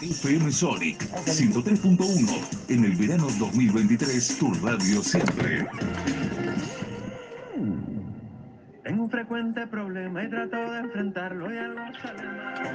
FM Sonic 103.1. En el verano 2023, tu radio siempre. Tengo un frecuente problema y trato de enfrentarlo y algo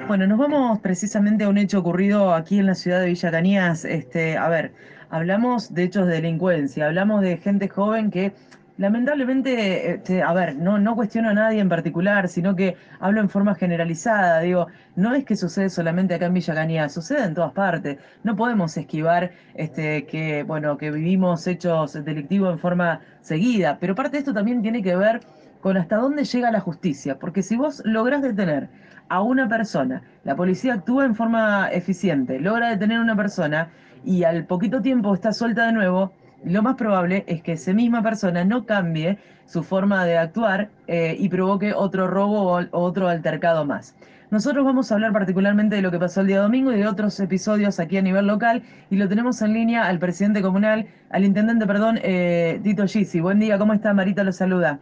Bueno, nos vamos precisamente a un hecho ocurrido aquí en la ciudad de Villa Cañas. Este, a ver, hablamos de hechos de delincuencia, hablamos de gente joven que lamentablemente, este, a ver, no, no cuestiono a nadie en particular, sino que hablo en forma generalizada. Digo, no es que sucede solamente acá en Villa Cañas, sucede en todas partes. No podemos esquivar este, que, bueno, que vivimos hechos delictivos en forma seguida, pero parte de esto también tiene que ver con hasta dónde llega la justicia, porque si vos lográs detener a una persona, la policía actúa en forma eficiente, logra detener a una persona y al poquito tiempo está suelta de nuevo, lo más probable es que esa misma persona no cambie su forma de actuar eh, y provoque otro robo o otro altercado más. Nosotros vamos a hablar particularmente de lo que pasó el día domingo y de otros episodios aquí a nivel local y lo tenemos en línea al presidente comunal, al intendente, perdón, eh, Tito Gisi. Buen día, ¿cómo está? Marita lo saluda.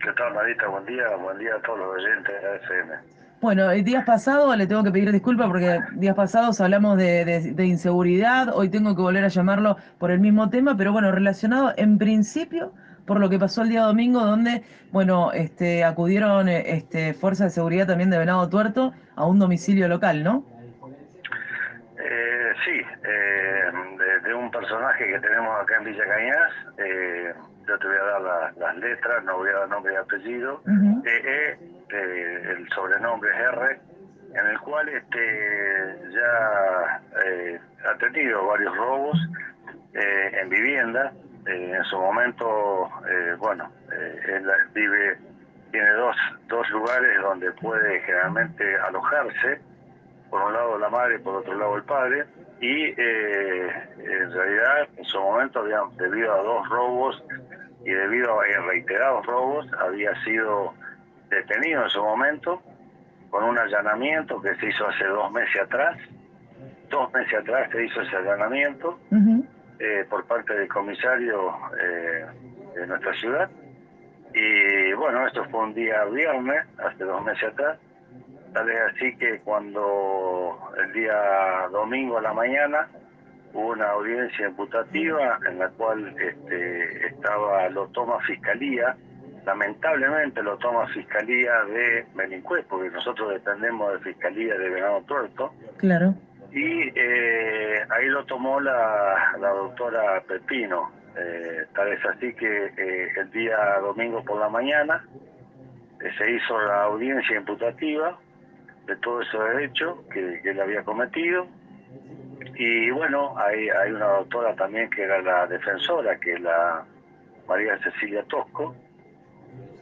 ¿Qué tal, Marita? Buen día, buen día a todos los oyentes de AFM. Bueno, el días pasados le tengo que pedir disculpas porque días pasados hablamos de, inseguridad, hoy tengo que volver a llamarlo por el mismo tema, pero bueno, relacionado en principio por lo que pasó el día domingo, donde, bueno, este, acudieron este, fuerzas de seguridad también de Venado Tuerto a un domicilio local, ¿no? Eh, sí, eh, personaje que tenemos acá en Villa Cañas, eh, yo te voy a dar las letras, no voy a dar nombre y apellido, e, e, el sobrenombre es R, en el cual este ya eh, ha tenido varios robos eh, en vivienda. Eh, en su momento, bueno, él vive, tiene dos, dos lugares donde puede generalmente alojarse, por un lado la madre por otro lado el padre, y en realidad en su momento había, debido a dos robos y debido a reiterados robos había sido detenido en su momento con un allanamiento que se hizo hace dos meses atrás. Dos meses atrás se hizo ese allanamiento eh, por parte del comisario eh, de nuestra ciudad. Y bueno, esto fue un día viernes, hace dos meses atrás. Tal vez así que cuando el día domingo a la mañana hubo una audiencia imputativa en la cual este, estaba, lo toma fiscalía, lamentablemente lo toma fiscalía de Melincue, porque nosotros dependemos de fiscalía de Venado Tuerto. Claro. Y eh, ahí lo tomó la, la doctora Pepino. Eh, tal vez así que eh, el día domingo por la mañana se hizo la audiencia imputativa de todo ese derecho que, que él había cometido y bueno, hay, hay una doctora también que era la defensora, que es la María Cecilia Tosco.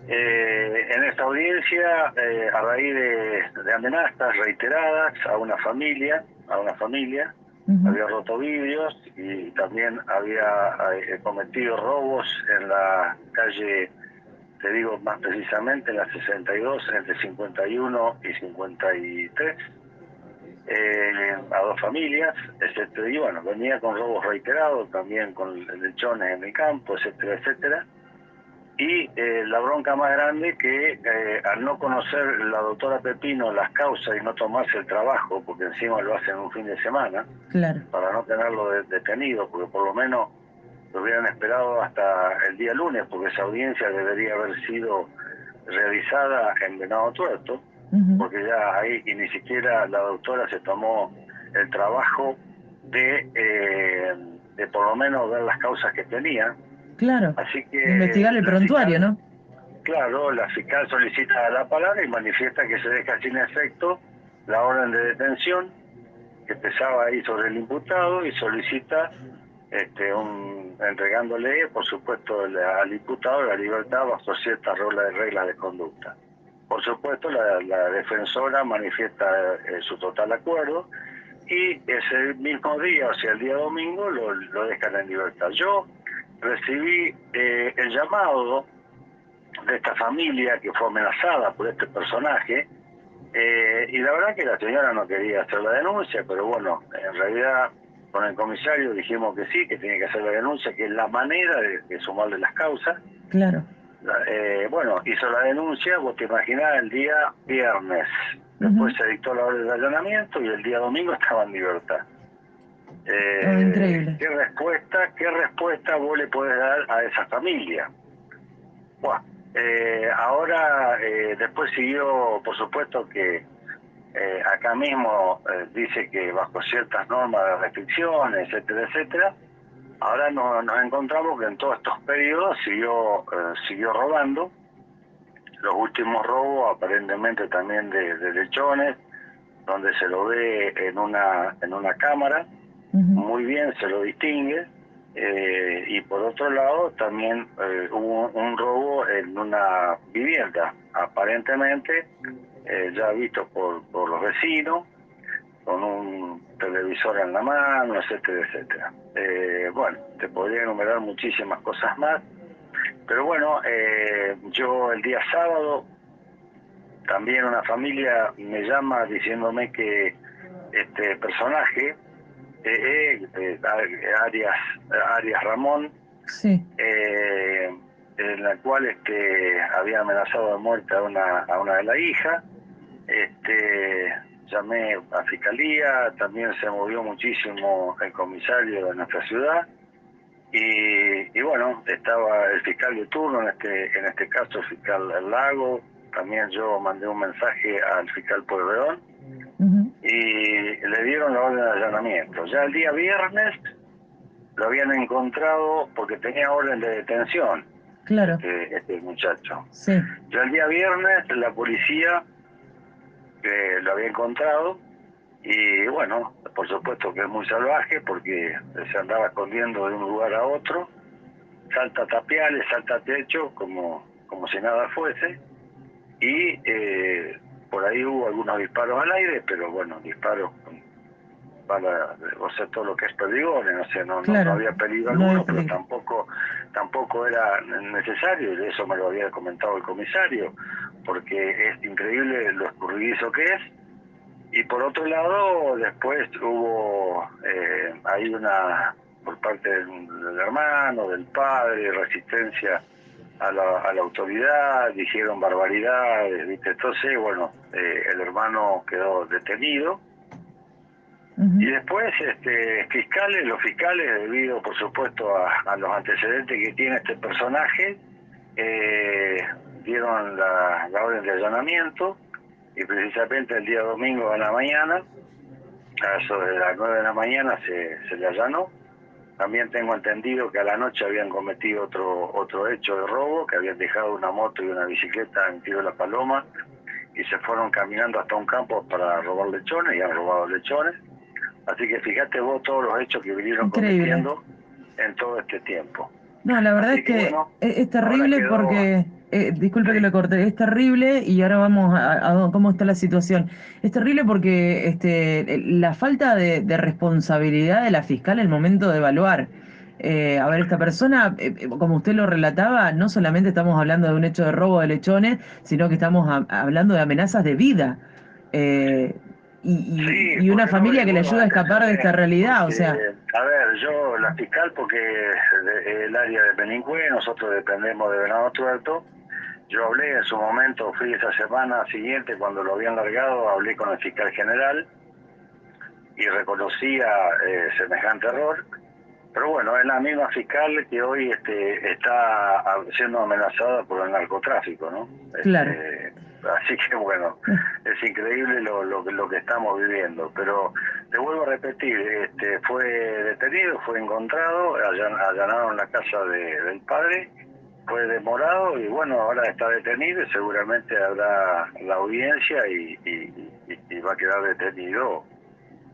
Eh, en esta audiencia, eh, a raíz de, amenazas reiteradas a una familia, a una familia, había roto vidrios y también había eh, cometido robos en la calle, te digo más precisamente, en la 62, entre 51 y 53 eh, a dos familias, etcétera, y bueno, venía con robos reiterados, también con lechones en el campo, etcétera, etcétera. Y eh, la bronca más grande que eh, al no conocer la doctora Pepino las causas y no tomarse el trabajo, porque encima lo hacen un fin de semana, para no tenerlo detenido, porque por lo menos lo hubieran esperado hasta el día lunes, porque esa audiencia debería haber sido realizada en Venado Tuerto porque ya ahí y ni siquiera la doctora se tomó el trabajo de, eh, de por lo menos ver las causas que tenía. Claro. Así que investigar el prontuario, ¿no? Claro, la fiscal solicita la palabra y manifiesta que se deja sin efecto la orden de detención que pesaba ahí sobre el imputado y solicita este, un, entregándole, por supuesto, al imputado la libertad bajo ciertas reglas de conducta. Por supuesto, la, defensora manifiesta eh, su total acuerdo y ese mismo día, o sea, el día domingo, lo, dejan en libertad. Yo recibí eh, el llamado de esta familia que fue amenazada por este personaje eh, y la verdad que la señora no quería hacer la denuncia, pero bueno, en realidad con el comisario dijimos que sí, que tiene que hacer la denuncia, que es la manera de, de sumarle las causas. Claro. Eh, bueno, hizo la denuncia, vos te imaginás, el día viernes. Después se dictó la orden de allanamiento y el día domingo estaba en libertad. Eh, increíble. ¿Qué respuesta, qué respuesta vos le podés dar a esa familia? Buah, eh, ahora, eh, después siguió, por supuesto que eh, acá mismo eh, dice que bajo ciertas normas de restricciones, etcétera, etcétera, ahora no- nos encontramos que en todos estos periodos siguió, eh, siguió robando. Los últimos robos aparentemente también de, de lechones, donde se lo ve en una, en una cámara, muy bien se lo distingue. eh, y por otro lado también hubo un robo en una vivienda, aparentemente eh, ya visto por, por los vecinos, con un televisor en la mano, etcétera, etcétera. Eh, bueno, te podría enumerar muchísimas cosas más, pero bueno, eh, yo el día sábado también una familia me llama diciéndome que este personaje, eh, eh, Arias, Arias Ramón, Sí, eh, en la cual este había amenazado de muerte a una a una de las hijas este llamé a fiscalía también se movió muchísimo el comisario de nuestra ciudad. Y, y bueno estaba el fiscal de turno en este en este caso el fiscal Lago. También yo mandé un mensaje al fiscal Pueyrredón. Y le dieron la orden de allanamiento. Ya el día viernes lo habían encontrado porque tenía orden de detención. Claro, este, este muchacho. sí, Ya el día viernes la policía eh, lo había encontrado. Y bueno, por supuesto que es muy salvaje porque se andaba escondiendo de un lugar a otro, salta tapiales, salta techo como, como si nada fuese. Y eh, por ahí hubo algunos disparos al aire, pero bueno, disparos con- para, o sea, todo lo que es perdigones, no sé, no, Claro, no había peligro no alguno, pero tampoco tampoco era necesario, y eso me lo había comentado el comisario, porque es increíble lo escurridizo que es. Y por otro lado, después hubo eh, ahí una, por parte del, del hermano, del padre, resistencia a la, a la autoridad, dijeron barbaridades, ¿viste? Entonces, bueno, eh, el hermano quedó detenido. Y después, este, fiscales, los fiscales, debido por supuesto a, a los antecedentes que tiene este personaje, eh, dieron la, la orden de allanamiento y precisamente el día domingo a la mañana, a eso de las 9 de la mañana, se, se le allanó. También tengo entendido que a la noche habían cometido otro otro hecho de robo, que habían dejado una moto y una bicicleta en Tiro de la Paloma y se fueron caminando hasta un campo para robar lechones y han robado lechones. Así que fíjate vos todos los hechos que vinieron Increíble. cometiendo en todo este tiempo. No, la verdad Así es que que bueno, es, terrible porque, eh, disculpe que lo corte, es terrible y ahora vamos a, a cómo está la situación. Es terrible porque este, la falta de, de responsabilidad de la fiscal en el momento de evaluar. Eh, a ver, esta persona, eh, eh, como usted lo relataba, no solamente estamos hablando de un hecho de robo de lechones, sino que estamos a- hablando de amenazas de vida. Eh, y, y- Sí, y una no familia que le ayuda a escapar de esta realidad, o sea, A ver, yo, la fiscal, porque el área de Benincue, nosotros dependemos de Venado Tuerto, yo hablé en su momento, fui esa semana siguiente, cuando lo habían largado, hablé con el fiscal general y reconocía eh, semejante error. Pero bueno, es la misma fiscal que hoy este, está siendo amenazada por el narcotráfico, ¿no? Claro. Este, así que bueno, es increíble lo, lo, que- lo que estamos viviendo. Pero te vuelvo a repetir, este, fue detenido, fue encontrado, allan- allanaron la casa de- del padre, fue demorado y bueno, ahora está detenido y seguramente habrá la audiencia y, y- y- y va a quedar detenido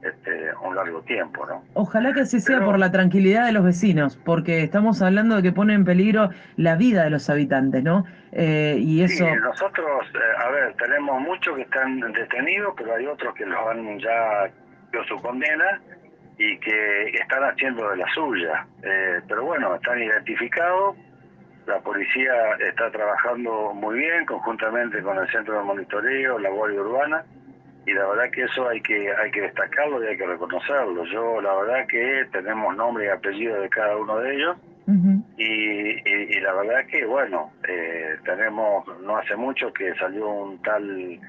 este, un largo tiempo, ¿no? Ojalá que así sea por la tranquilidad de los vecinos, porque estamos hablando de que pone en peligro la vida de los habitantes, ¿no? Eh, y eso, Sí, nosotros, eh, a ver, tenemos muchos que están detenidos, pero hay otros que los han ya dio su condena y que están haciendo de la suya. Eh, pero bueno, están identificados, la policía está trabajando muy bien conjuntamente con el Centro de Monitoreo, la Guardia Urbana, y la verdad que eso hay que hay que destacarlo y hay que reconocerlo. Yo la verdad que tenemos nombre y apellido de cada uno de ellos y, y- y la verdad que, bueno, eh, tenemos, no hace mucho que salió un tal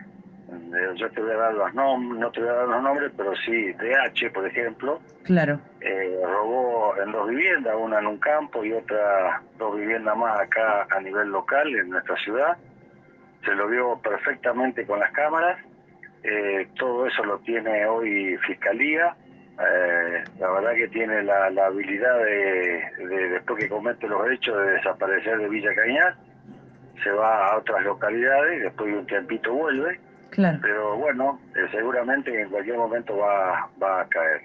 yo te voy a dar los nombres, no te voy a dar los nombres, pero sí, DH, por ejemplo, Claro, eh, robó en dos viviendas, una en un campo y otra dos viviendas más acá a nivel local en nuestra ciudad. Se lo vio perfectamente con las cámaras. Eh, todo eso lo tiene hoy Fiscalía. Eh, la verdad que tiene la, la habilidad de, de, después que comete los hechos, de desaparecer de Villa Cañar. Se va a otras localidades y después de un tiempito vuelve. Pero bueno, eh, seguramente en cualquier momento va, va a caer.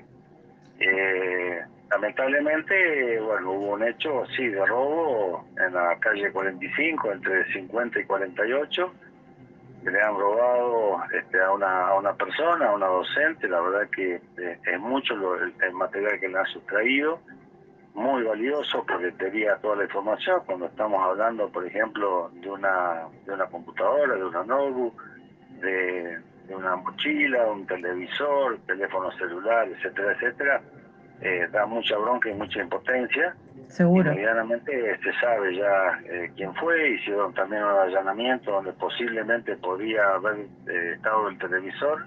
Eh, lamentablemente, bueno, hubo un hecho, sí, de robo en la calle 45, entre 50 y 48, que le han robado este, a, una, a una persona, a una docente, la verdad que eh, es mucho lo- el, el material que le han sustraído, muy valioso porque tenía toda la información, cuando estamos hablando, por ejemplo, de una, de una computadora, de una notebook, de, de una mochila, un televisor, teléfono celular, etcétera, etcétera, eh, da mucha bronca y mucha impotencia. Seguro. Y medianamente se sabe ya eh, quién fue, hicieron también un allanamiento donde posiblemente podía haber eh, estado el televisor.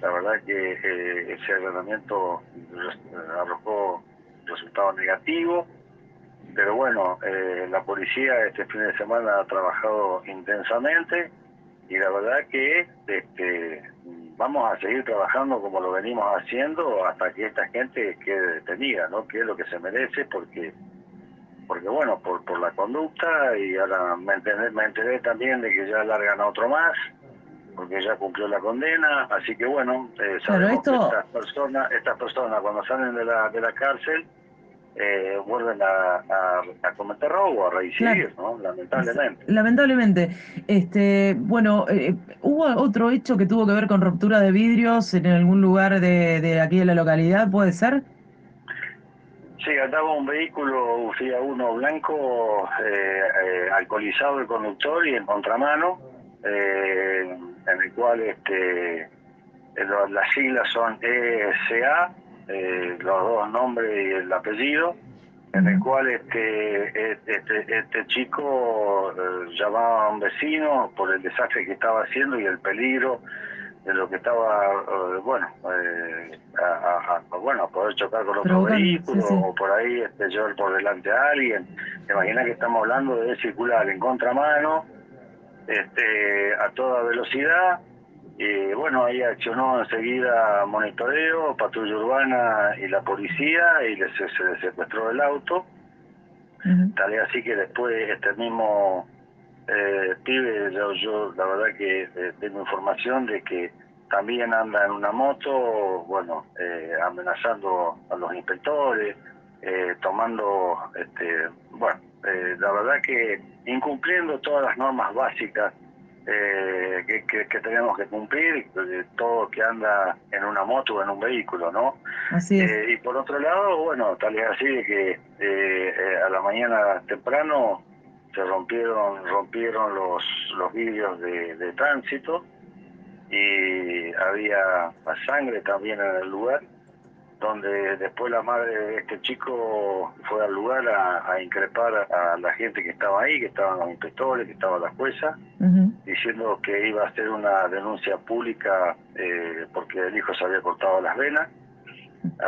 La verdad que eh, ese allanamiento arrojó resultado negativo. Pero bueno, eh, la policía este fin de semana ha trabajado intensamente y la verdad que este, vamos a seguir trabajando como lo venimos haciendo hasta que esta gente quede detenida, ¿no? Que es lo que se merece porque porque bueno, por, por la conducta y ahora me enteré, me enteré también de que ya largan a otro más porque ya cumplió la condena, así que bueno, eh, sabemos esto- que estas personas, estas personas cuando salen de la, de la cárcel eh, vuelven a, a, a cometer robo, a reincidir, ¿no? Lamentablemente. Lamentablemente. Este, bueno, eh, ¿hubo otro hecho que tuvo que ver con ruptura de vidrios en algún lugar de, de aquí de la localidad? ¿Puede ser? Sí, andaba un vehículo, Fiat Uno blanco, eh, eh, alcoholizado el conductor y en contramano, eh, en el cual este, eh, las siglas son ESA, eh, los dos nombres y el apellido, en el cual este, este, este, este chico eh, llamaba a un vecino por el desastre que estaba haciendo y el peligro de lo que estaba, eh, bueno, eh, a, a- bueno, a poder chocar con otro vehículo sí, sí. o por ahí este, llevar por delante a alguien. Imagina que estamos hablando de circular en contramano, este, a toda velocidad. Y bueno, ahí accionó enseguida monitoreo, patrulla urbana y la policía y le, se, se le secuestró el auto. Tal es así que después este mismo eh, pibe, yo, yo la verdad que eh, tengo información de que también anda en una moto, bueno, eh, amenazando a los inspectores, eh, tomando, este, bueno, eh, la verdad que incumpliendo todas las normas básicas eh, que, que- que tenemos que cumplir, eh, todo que anda en una moto o en un vehículo, ¿no? Así es. Eh, y por otro lado, bueno, tal es así de que eh, eh, a la mañana temprano se rompieron rompieron los los vidrios de, de tránsito y había sangre también en el lugar donde después la madre de este chico fue al lugar a, a increpar a la gente que estaba ahí, que estaban los inspectores, que estaba la jueza, diciendo que iba a hacer una denuncia pública eh, porque el hijo se había cortado las venas.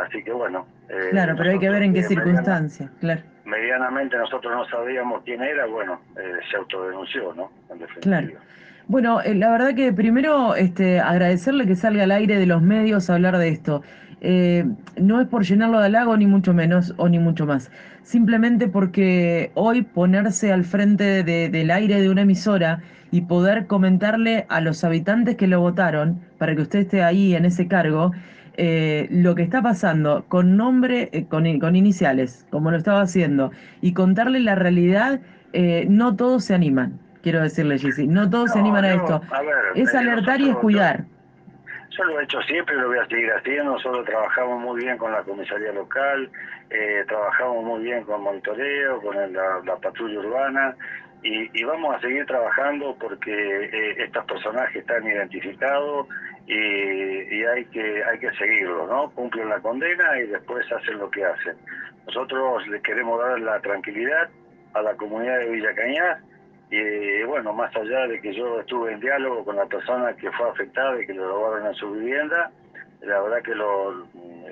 Así que bueno. eh, Claro, pero hay que ver en qué eh, circunstancias, claro. medianamente nosotros no sabíamos quién era, bueno, eh, se autodenunció, ¿no? En definitiva. Claro. Bueno, eh, la verdad que primero este, agradecerle que salga al aire de los medios a hablar de esto. Eh, no es por llenarlo de halago, ni mucho menos, o ni mucho más. Simplemente porque hoy ponerse al frente de- del aire de una emisora y poder comentarle a los habitantes que lo votaron, para que usted esté ahí en ese cargo, eh, lo que está pasando con nombre, con, con iniciales, como lo estaba haciendo, y contarle la realidad, no todos se animan, quiero decirle, Jessy, no todos se No, animan a esto. a ver, Es alertar y es cuidar. Yo lo he hecho siempre y lo voy a seguir haciendo. Nosotros trabajamos muy bien con la comisaría local, eh, trabajamos muy bien con monitoreo, con el- la, la patrulla urbana y, y vamos a seguir trabajando porque eh, estos personajes están identificados y, y hay que hay que seguirlos, ¿no? Cumplen la condena y después hacen lo que hacen. Nosotros les queremos dar la tranquilidad a la comunidad de Villa Cañas Y bueno, más allá de que yo estuve en diálogo con la persona que fue afectada y que lo robaron en su vivienda, la verdad que lo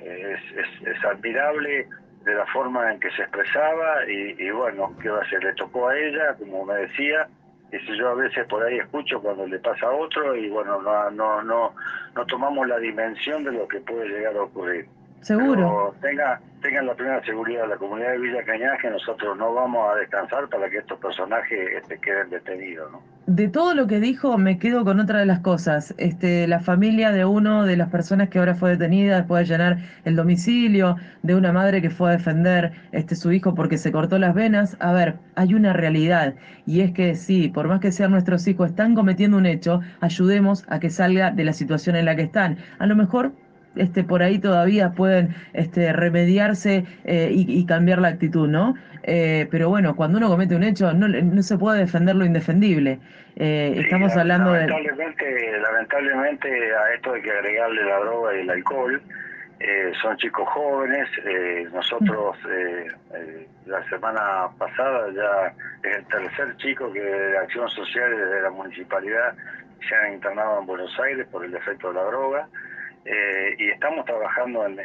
es, es, admirable de la forma en que se expresaba y, bueno, ¿qué va a ser? Le tocó a ella, como me decía, y si yo a veces por ahí escucho cuando le pasa a otro y bueno, no, no, no, no tomamos la dimensión de lo que puede llegar a ocurrir. Seguro. tenga, tengan la plena seguridad de la comunidad de Villa Cañas que nosotros no vamos a descansar para que estos personajes este, queden detenidos. ¿no? De todo lo que dijo, me quedo con otra de las cosas. Este, la familia de uno de las personas que ahora fue detenida después de llenar el domicilio, de una madre que fue a defender este, su hijo porque se cortó las venas. A ver, hay una realidad y es que sí, por más que sean nuestros hijos, están cometiendo un hecho, ayudemos a que salga de la situación en la que están. A lo mejor este, por ahí todavía pueden este, remediarse eh, y, cambiar la actitud, ¿no? Eh, pero bueno, cuando uno comete un hecho, no, no se puede defender lo indefendible. Eh, estamos hablando lamentablemente, de... Lamentablemente a esto hay que agregarle la droga y el alcohol. son chicos jóvenes, nosotros la semana pasada ya es el tercer chico que de Acción Social desde la municipalidad se han internado en Buenos Aires por el efecto de la droga. Eh, y estamos trabajando en,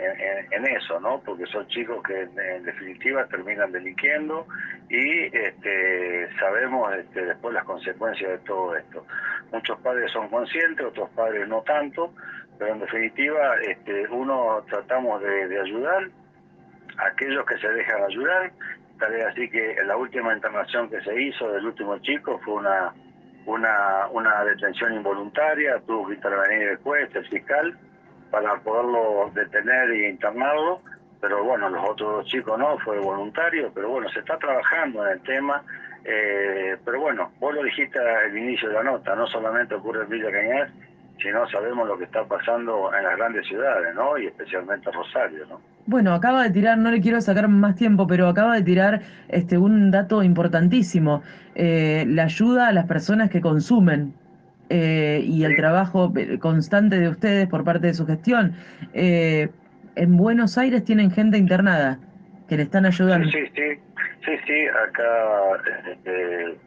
eso, ¿no? Porque son chicos que en, definitiva terminan delinquiendo y este, sabemos este, después las consecuencias de todo esto. Muchos padres son conscientes, otros padres no tanto, pero en definitiva este, uno tratamos de, ayudar a aquellos que se dejan ayudar. Tal vez así que la última internación que se hizo del último chico fue una una, detención involuntaria, tuvo que intervenir el el fiscal, para poderlo detener e internarlo, pero bueno, los otros dos chicos no, fue voluntario, pero bueno, se está trabajando en el tema, eh, pero bueno, vos lo dijiste al inicio de la nota, no solamente ocurre en Villa Cañas, sino sabemos lo que está pasando en las grandes ciudades, ¿no? Y especialmente Rosario, ¿no? Bueno, acaba de tirar, no le quiero sacar más tiempo, pero acaba de tirar este un dato importantísimo, eh, la ayuda a las personas que consumen eh, y el trabajo constante de ustedes por parte de su gestión. Eh, en Buenos Aires tienen gente internada que le están ayudando. Sí, sí, sí, sí, acá este,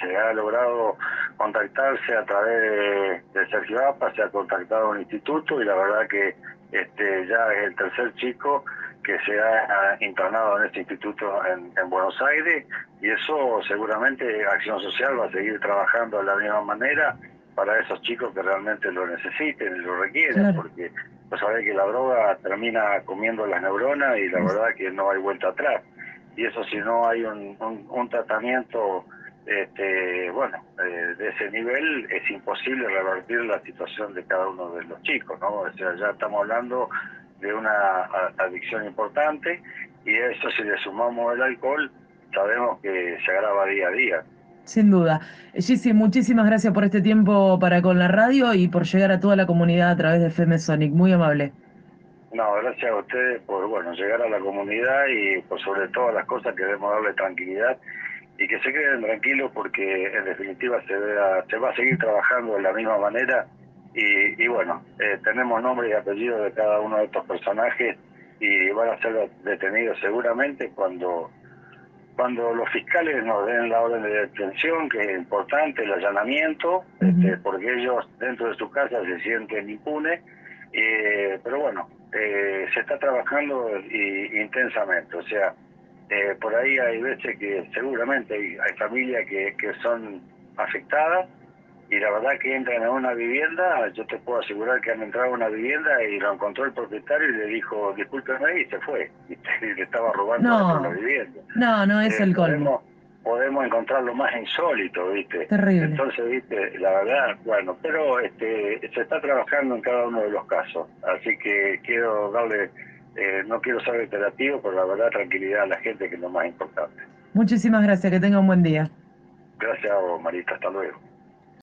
se, ha logrado contactarse a través de, Sergio APA, se ha contactado un instituto y la verdad que este, ya es el tercer chico que se ha internado en este instituto en, en, Buenos Aires y eso seguramente Acción Social va a seguir trabajando de la misma manera para esos chicos que realmente lo necesiten y lo requieren, porque pues sabés que la droga termina comiendo las neuronas y la verdad que no hay vuelta atrás. Y eso si no hay un, un, tratamiento este, bueno, eh, de ese nivel es imposible revertir la situación de cada uno de los chicos, ¿no? O sea, ya estamos hablando de una adicción importante y eso si le sumamos el alcohol, sabemos que se agrava día a día. Sin duda. Jessy, muchísimas gracias por este tiempo para con la radio y por llegar a toda la comunidad a través de FM Sonic. Muy amable. No, gracias a ustedes por bueno llegar a la comunidad y por sobre todas las cosas que debemos darle tranquilidad y que se queden tranquilos porque en definitiva se, se va a seguir trabajando de la misma manera y, bueno, eh, tenemos nombre y apellido de cada uno de estos personajes y van a ser detenidos seguramente cuando cuando los fiscales nos den la orden de detención, que es importante el allanamiento, este, porque ellos dentro de su casa se sienten impunes, eh, pero bueno, eh, se está trabajando intensamente, o sea, eh, por ahí hay veces que seguramente hay, hay familias que, que son afectadas, y la verdad que entran a una vivienda, yo te puedo asegurar que han entrado a una vivienda y lo encontró el propietario y le dijo, discúlpeme, y se fue. Y le estaba robando la vivienda. No, no es eh, el colmo. Podemos, encontrar lo más insólito, ¿viste? Terrible. Entonces, ¿viste? La verdad, bueno, pero este se está trabajando en cada uno de los casos. Así que quiero darle, eh, no quiero ser reiterativo, pero la verdad, tranquilidad a la gente, que es lo más importante. Muchísimas gracias, que tenga un buen día. Gracias, Marita, hasta luego.